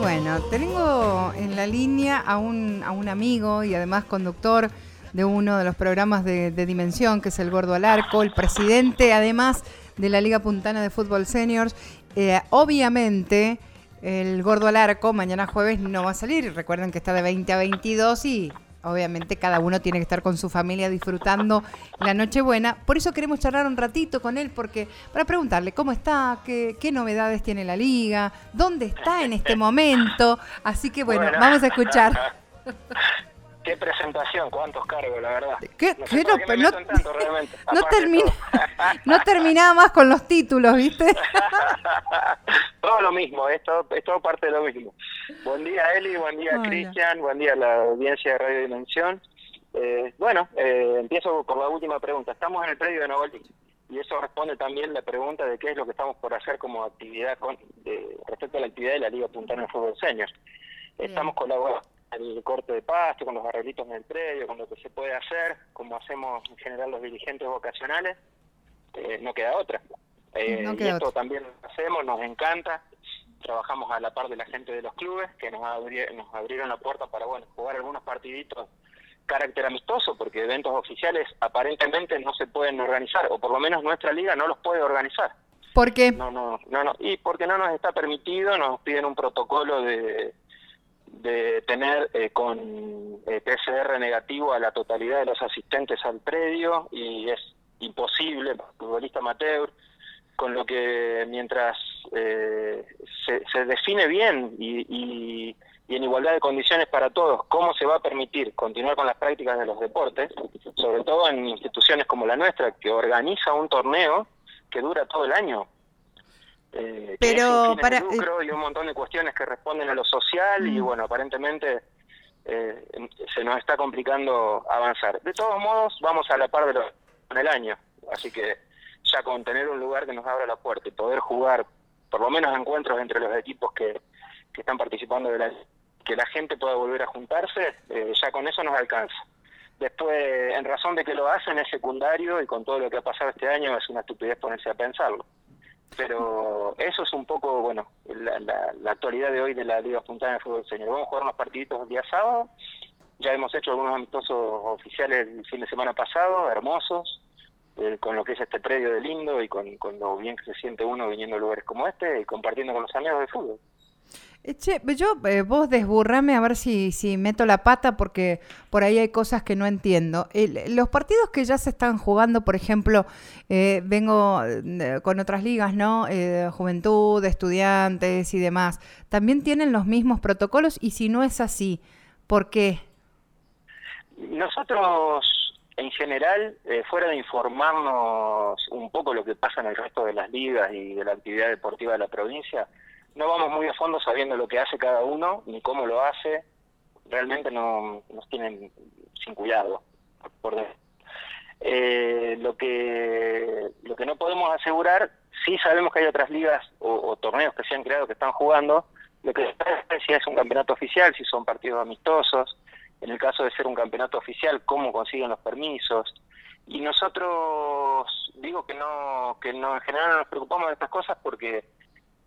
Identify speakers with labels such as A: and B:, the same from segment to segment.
A: bueno, tengo en la línea a un, a un amigo y además conductor de uno de los programas de, Dimensión, que es el Gordo Alarco, el presidente además de la Liga Puntana de Fútbol Seniors. Eh, obviamente, el Gordo Alarco mañana jueves no va a salir. Recuerden que está de 20 a 22 y obviamente cada uno tiene que estar con su familia disfrutando la Nochebuena. Por eso queremos charlar un ratito con él, porque para preguntarle cómo está, qué, novedades tiene la liga, dónde está en este momento. Así que bueno, vamos a escuchar.
B: Qué presentación, cuántos cargos, la verdad.
A: ¿Qué, no, no, terminaba más con los títulos, ¿viste?
B: todo lo mismo, esto es todo parte de lo mismo. Buen día, Eli, buen día, Cristian, buen día a la audiencia de Radio Dimensión. Eh, bueno, eh, empiezo por la última pregunta. Estamos en el predio de Novelí y eso responde también la pregunta de qué es lo que estamos por hacer como actividad con, respecto a la actividad de la Liga Puntana de Fútbol Seniors. Estamos colaborando el corte de pasto, con los arreglitos en el predio, con lo que se puede hacer, como hacemos en general los dirigentes vocacionales, eh, no queda otra. Eh, y esto también lo hacemos, nos encanta, trabajamos a la par de la gente de los clubes, que nos, nos abrieron la puerta para bueno jugar algunos partiditos carácter amistoso, porque eventos oficiales aparentemente no se pueden organizar, o por lo menos nuestra liga no los puede organizar.
A: ¿Por qué?
B: No, no, no, no. y porque no nos está permitido, nos piden un protocolo de de tener eh, con eh, PCR negativo a la totalidad de los asistentes al predio y es imposible, futbolista amateur, con lo que mientras eh, se, define bien y, y, en igualdad de condiciones para todos cómo se va a permitir continuar con las prácticas de los deportes, sobre todo en instituciones como la nuestra, que organiza un torneo que dura todo el año, eh, pero para lucro y un montón de cuestiones que responden a lo social y mm. bueno aparentemente eh, se nos está complicando avanzar de todos modos vamos a la par de lo en el año así que ya con tener un lugar que nos abra la puerta y poder jugar por lo menos encuentros entre los equipos que, que están participando de la que la gente pueda volver a juntarse eh, ya con eso nos alcanza. Después en razón de que lo hacen es secundario y con todo lo que ha pasado este año es una estupidez ponerse a pensarlo. Pero eso es un poco, bueno, la, actualidad de hoy de la Liga Puntana de Fútbol Señor. Vamos a jugar unos partiditos el día sábado, ya hemos hecho algunos amistosos oficiales el fin de semana pasado, hermosos, eh, con lo que es este predio de lindo y con, con lo bien que se siente uno viniendo a lugares como este y compartiendo con los amigos de fútbol.
A: Eh, che, yo, eh, vos desburrame a ver si, si meto la pata porque por ahí hay cosas que no entiendo. los partidos que ya se están jugando, por ejemplo, eh, vengo con otras ligas, ¿no? juventud, estudiantes y demás, ¿también tienen los mismos protocolos? Y si no es así, ¿por qué?
B: Nosotros, en general, fuera de informarnos un poco lo que pasa en el resto de las ligas y de la actividad deportiva de la provincia, no vamos muy a fondo sabiendo lo que hace cada uno ni cómo lo hace. Realmente no nos tienen sin cuidado. Por eh, lo que lo que no podemos asegurar, sí sabemos que hay otras ligas o, torneos que se han creado que están jugando. Lo que es si es un campeonato oficial, si son partidos amistosos. En el caso de ser un campeonato oficial, cómo consiguen los permisos. Y nosotros digo que no que no en general no nos preocupamos de estas cosas porque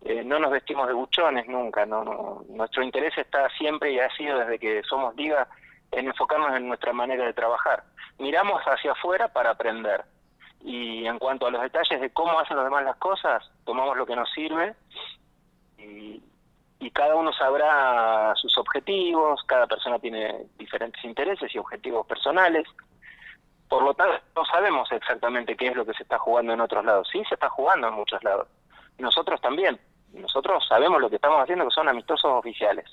B: eh, no nos vestimos de buchones nunca, no, nuestro interés está siempre y ha sido desde que somos liga en enfocarnos en nuestra manera de trabajar. Miramos hacia afuera para aprender y en cuanto a los detalles de cómo hacen los demás las cosas, tomamos lo que nos sirve y cada uno sabrá sus objetivos, cada persona tiene diferentes intereses y objetivos personales. Por lo tanto, no sabemos exactamente qué es lo que se está jugando en otros lados. Sí, se está jugando en muchos lados. Nosotros también nosotros sabemos lo que estamos haciendo, que son amistosos oficiales.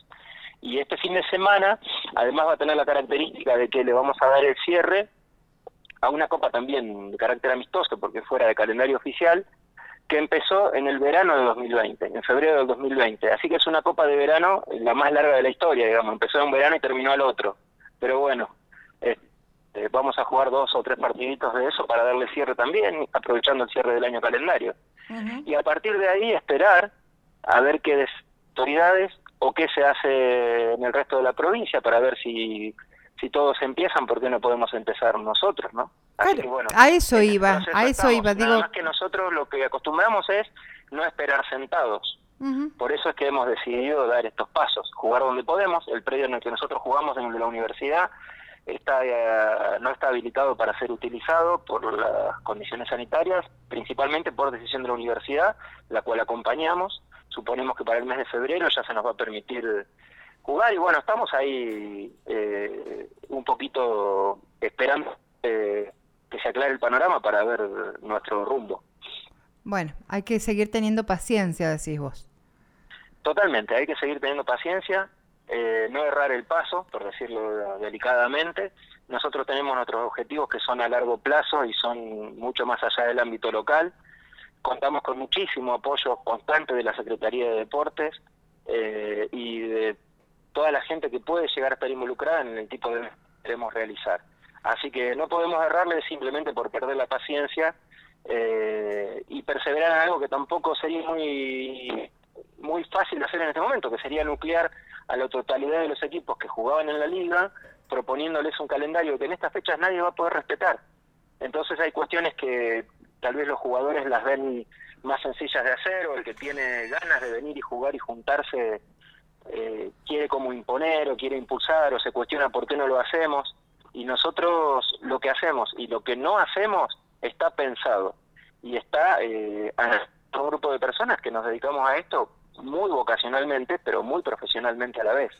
B: Y este fin de semana, además va a tener la característica de que le vamos a dar el cierre a una copa también de carácter amistoso, porque fuera de calendario oficial, que empezó en el verano de 2020, en febrero del 2020. Así que es una copa de verano la más larga de la historia, digamos. Empezó en un verano y terminó al otro. Pero bueno, eh, vamos a jugar dos o tres partiditos de eso para darle cierre también, aprovechando el cierre del año calendario. Y a partir de ahí esperar a ver qué autoridades o qué se hace en el resto de la provincia para ver si si todos empiezan, ¿por qué no podemos empezar nosotros, no?
A: Así bueno, a eso iba, a eso iba, digo.
B: Más que nosotros lo que acostumbramos es no esperar sentados. Por eso es que hemos decidido dar estos pasos, jugar donde podemos, el predio en el que nosotros jugamos, en el de la universidad, está eh, no está habilitado para ser utilizado por las condiciones sanitarias, principalmente por decisión de la universidad, la cual acompañamos. Suponemos que para el mes de febrero ya se nos va a permitir jugar y bueno, estamos ahí eh, un poquito esperando eh, que se aclare el panorama para ver nuestro rumbo.
A: Bueno, hay que seguir teniendo paciencia, decís vos.
B: Totalmente, hay que seguir teniendo paciencia, eh, no errar el paso, por decirlo delicadamente. Nosotros tenemos nuestros objetivos que son a largo plazo y son mucho más allá del ámbito local. Contamos con muchísimo apoyo constante de la Secretaría de Deportes eh, y la gente que puede llegar a estar involucrada en el tipo de que queremos realizar. Así que no podemos errarle simplemente por perder la paciencia eh, y perseverar en algo que tampoco sería muy muy fácil de hacer en este momento, que sería nuclear a la totalidad de los equipos que jugaban en la liga, proponiéndoles un calendario que en estas fechas nadie va a poder respetar. Entonces hay cuestiones que tal vez los jugadores las ven más sencillas de hacer o el que tiene ganas de venir y jugar y juntarse eh, quiere como imponer o quiere impulsar o se cuestiona por qué no lo hacemos y nosotros lo que hacemos y lo que no hacemos está pensado y está eh, a un grupo de personas que nos dedicamos a esto muy vocacionalmente, pero muy profesionalmente a la vez.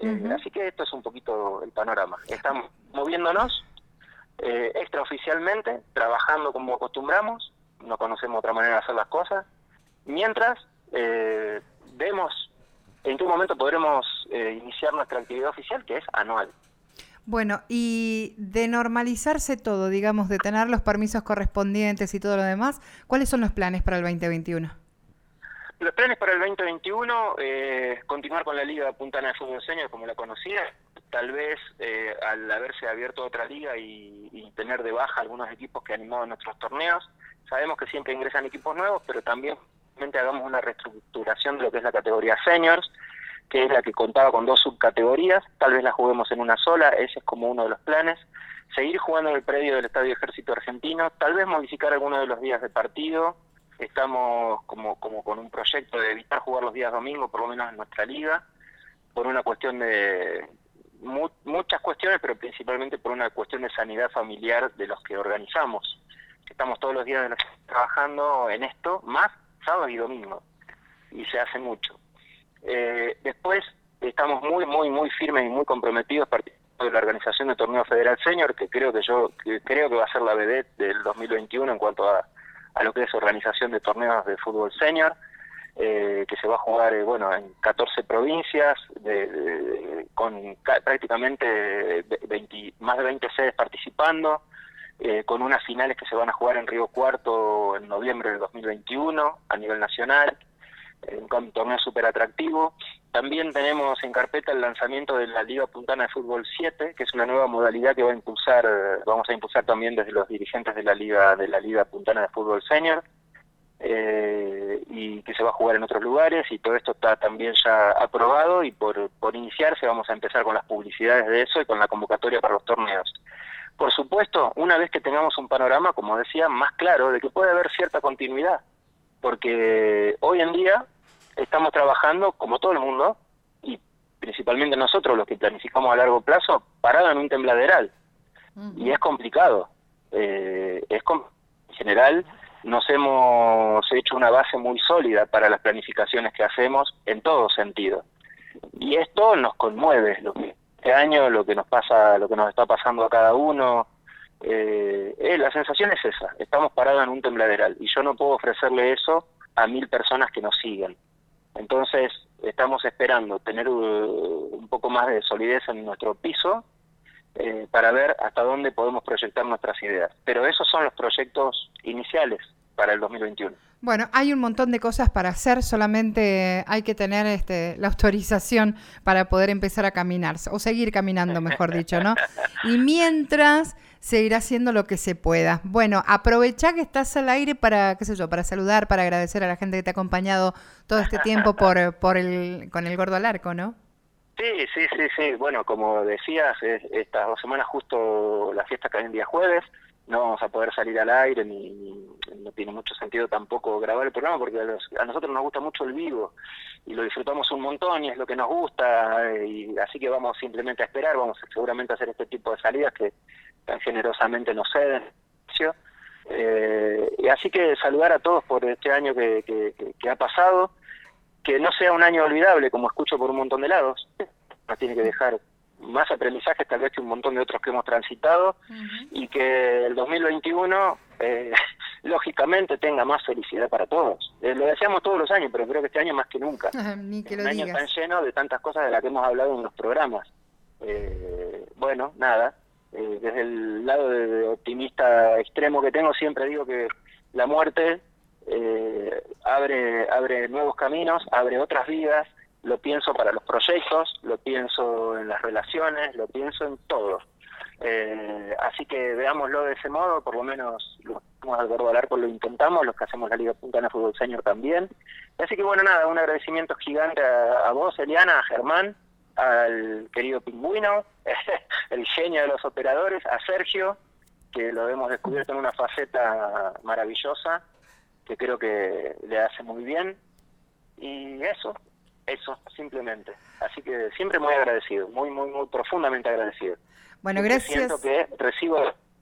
B: Eh, así que esto es un poquito el panorama. Estamos moviéndonos eh, extraoficialmente, trabajando como acostumbramos, no conocemos otra manera de hacer las cosas, mientras eh, vemos en qué momento podremos eh, iniciar nuestra actividad oficial, que es anual.
A: Bueno, y de normalizarse todo, digamos, de tener los permisos correspondientes y todo lo demás, ¿cuáles son los planes para el 2021?
B: Los planes para el 2021, eh, continuar con la Liga Puntana de Fútbol Senior como la conocía, tal vez eh, al haberse abierto otra liga y, y, tener de baja algunos equipos que animaban nuestros torneos, sabemos que siempre ingresan equipos nuevos, pero también hagamos una reestructuración de lo que es la categoría seniors, que es la que contaba con dos subcategorías, tal vez la juguemos en una sola, ese es como uno de los planes, seguir jugando en el predio del Estadio Ejército Argentino, tal vez modificar algunos de los días de partido, estamos como, como con un proyecto de evitar jugar los días domingos, por lo menos en nuestra liga, por una cuestión de muchas cuestiones, pero principalmente por una cuestión de sanidad familiar de los que organizamos. Estamos todos los días trabajando en esto, más sábado y domingo, y se hace mucho. Eh, después estamos muy, muy, muy firmes y muy comprometidos de la organización de torneo federal senior, que creo que yo creo que va a ser la BD del 2021 en cuanto a, a lo que es organización de torneos de fútbol senior, eh, que se va a jugar eh, bueno en 14 provincias, de, con prácticamente 20, más de 20 sedes participando, eh, con unas finales que se van a jugar en Río Cuarto en noviembre del 2021 a nivel nacional, un torneo súper atractivo. También tenemos en carpeta el lanzamiento de la Liga Puntana de Fútbol 7, que es una nueva modalidad que va a impulsar, vamos a impulsar también desde los dirigentes de la Liga de la Liga Puntana de Fútbol Senior, eh, y que se va a jugar en otros lugares y todo esto está también ya aprobado y por, por iniciarse vamos a empezar con las publicidades de eso y con la convocatoria para los torneos. Por supuesto, una vez que tengamos un panorama, como decía, más claro de que puede haber cierta continuidad, porque hoy en día estamos trabajando, como todo el mundo, y principalmente nosotros los que planificamos a largo plazo, parado en un tembladeral. Y es complicado. Eh, es en general, nos hemos hecho una base muy sólida para las planificaciones que hacemos en todo sentido. Y esto nos conmueve. Lo que este año, lo que nos pasa, lo que nos está pasando a cada uno. Eh, eh, la sensación es esa, estamos parados en un tembladeral y yo no puedo ofrecerle eso a mil personas que nos siguen. Entonces, estamos esperando tener uh, un poco más de solidez en nuestro piso eh, para ver hasta dónde podemos proyectar nuestras ideas. Pero esos son los proyectos iniciales para el 2021.
A: Bueno, hay un montón de cosas para hacer, solamente hay que tener este, la autorización para poder empezar a caminar, o seguir caminando, mejor dicho, ¿no? Y mientras seguir haciendo lo que se pueda. Bueno, aprovecha que estás al aire para, qué sé yo, para saludar, para agradecer a la gente que te ha acompañado todo este tiempo por, por el, con el gordo al arco, ¿no?
B: Sí, sí, sí, sí. Bueno, como decías, estas dos semanas justo la fiesta cae en día jueves, no vamos a poder salir al aire ni, no tiene mucho sentido tampoco grabar el programa porque a, nosotros nos gusta mucho el vivo y lo disfrutamos un montón y es lo que nos gusta y así que vamos simplemente a esperar, vamos seguramente a hacer este tipo de salidas que tan generosamente nos ceden. Eh, y así que saludar a todos por este año que, que, ha pasado, que no sea un año olvidable como escucho por un montón de lados, nos tiene que dejar más aprendizajes tal vez que un montón de otros que hemos transitado y que el 2021 eh, lógicamente tenga más felicidad para todos. Eh, lo decíamos todos los años, pero creo que este año más que nunca.
A: Ni que
B: un año tan lleno de tantas cosas de las que hemos hablado en los programas. Eh, bueno, nada, eh, desde el lado de, optimista extremo que tengo, siempre digo que la muerte abre, abre nuevos caminos, abre otras vidas, lo pienso para los proyectos, lo pienso en las relaciones, lo pienso en todo. Eh, así que veámoslo de ese modo, por lo menos los que al Gordo Alarco lo intentamos, los que hacemos la Liga Puntana Fútbol Señor también. Así que bueno, nada, un agradecimiento gigante a, vos, Eliana, a Germán, al querido Pingüino, el genio de los operadores, a Sergio, que lo hemos descubierto en una faceta maravillosa, que creo que le hace muy bien. Y eso, eso, simplemente. Así que siempre muy agradecido, muy, muy, muy profundamente agradecido.
A: Bueno, gracias.
B: Siento que recibo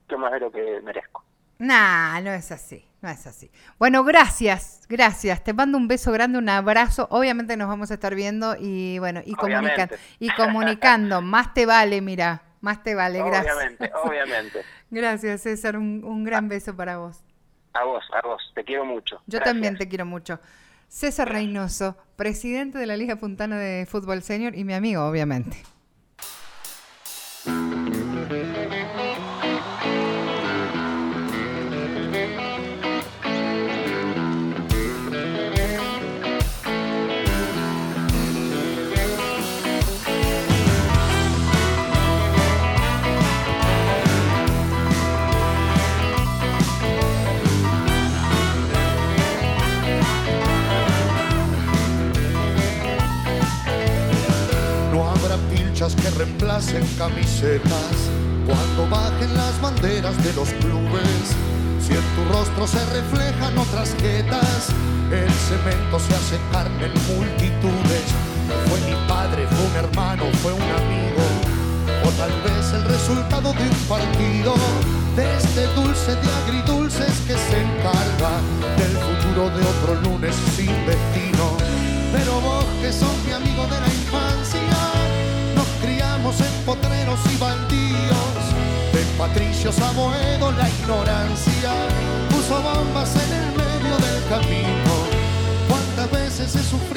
B: lo más de lo que merezco.
A: Nah, no es así, no es así. Bueno, gracias, gracias. Te mando un beso grande, un abrazo. Obviamente nos vamos a estar viendo y bueno, y comunicando. Y comunicando, más te vale, mira, más te vale, gracias.
B: Obviamente, obviamente.
A: Gracias, César, un, gran beso para vos.
B: A vos, a vos, te quiero mucho.
A: Yo también te quiero mucho. César Reynoso, presidente de la Liga Puntana de Fútbol Senior y mi amigo, obviamente.
C: Que reemplacen camisetas cuando bajen las banderas de los clubes. Si en tu rostro se reflejan otras jetas, el cemento se hace carne en multitudes. Fue mi padre, fue un hermano, fue un amigo, o tal vez el resultado de un partido, de este dulce de agridulces que se encarga del futuro de otro lunes sin destino. Pero vos que sos mi amigo de la potreros y bandidos, de patricios a la ignorancia puso bombas en el medio del camino. ¿Cuántas veces se sufrió?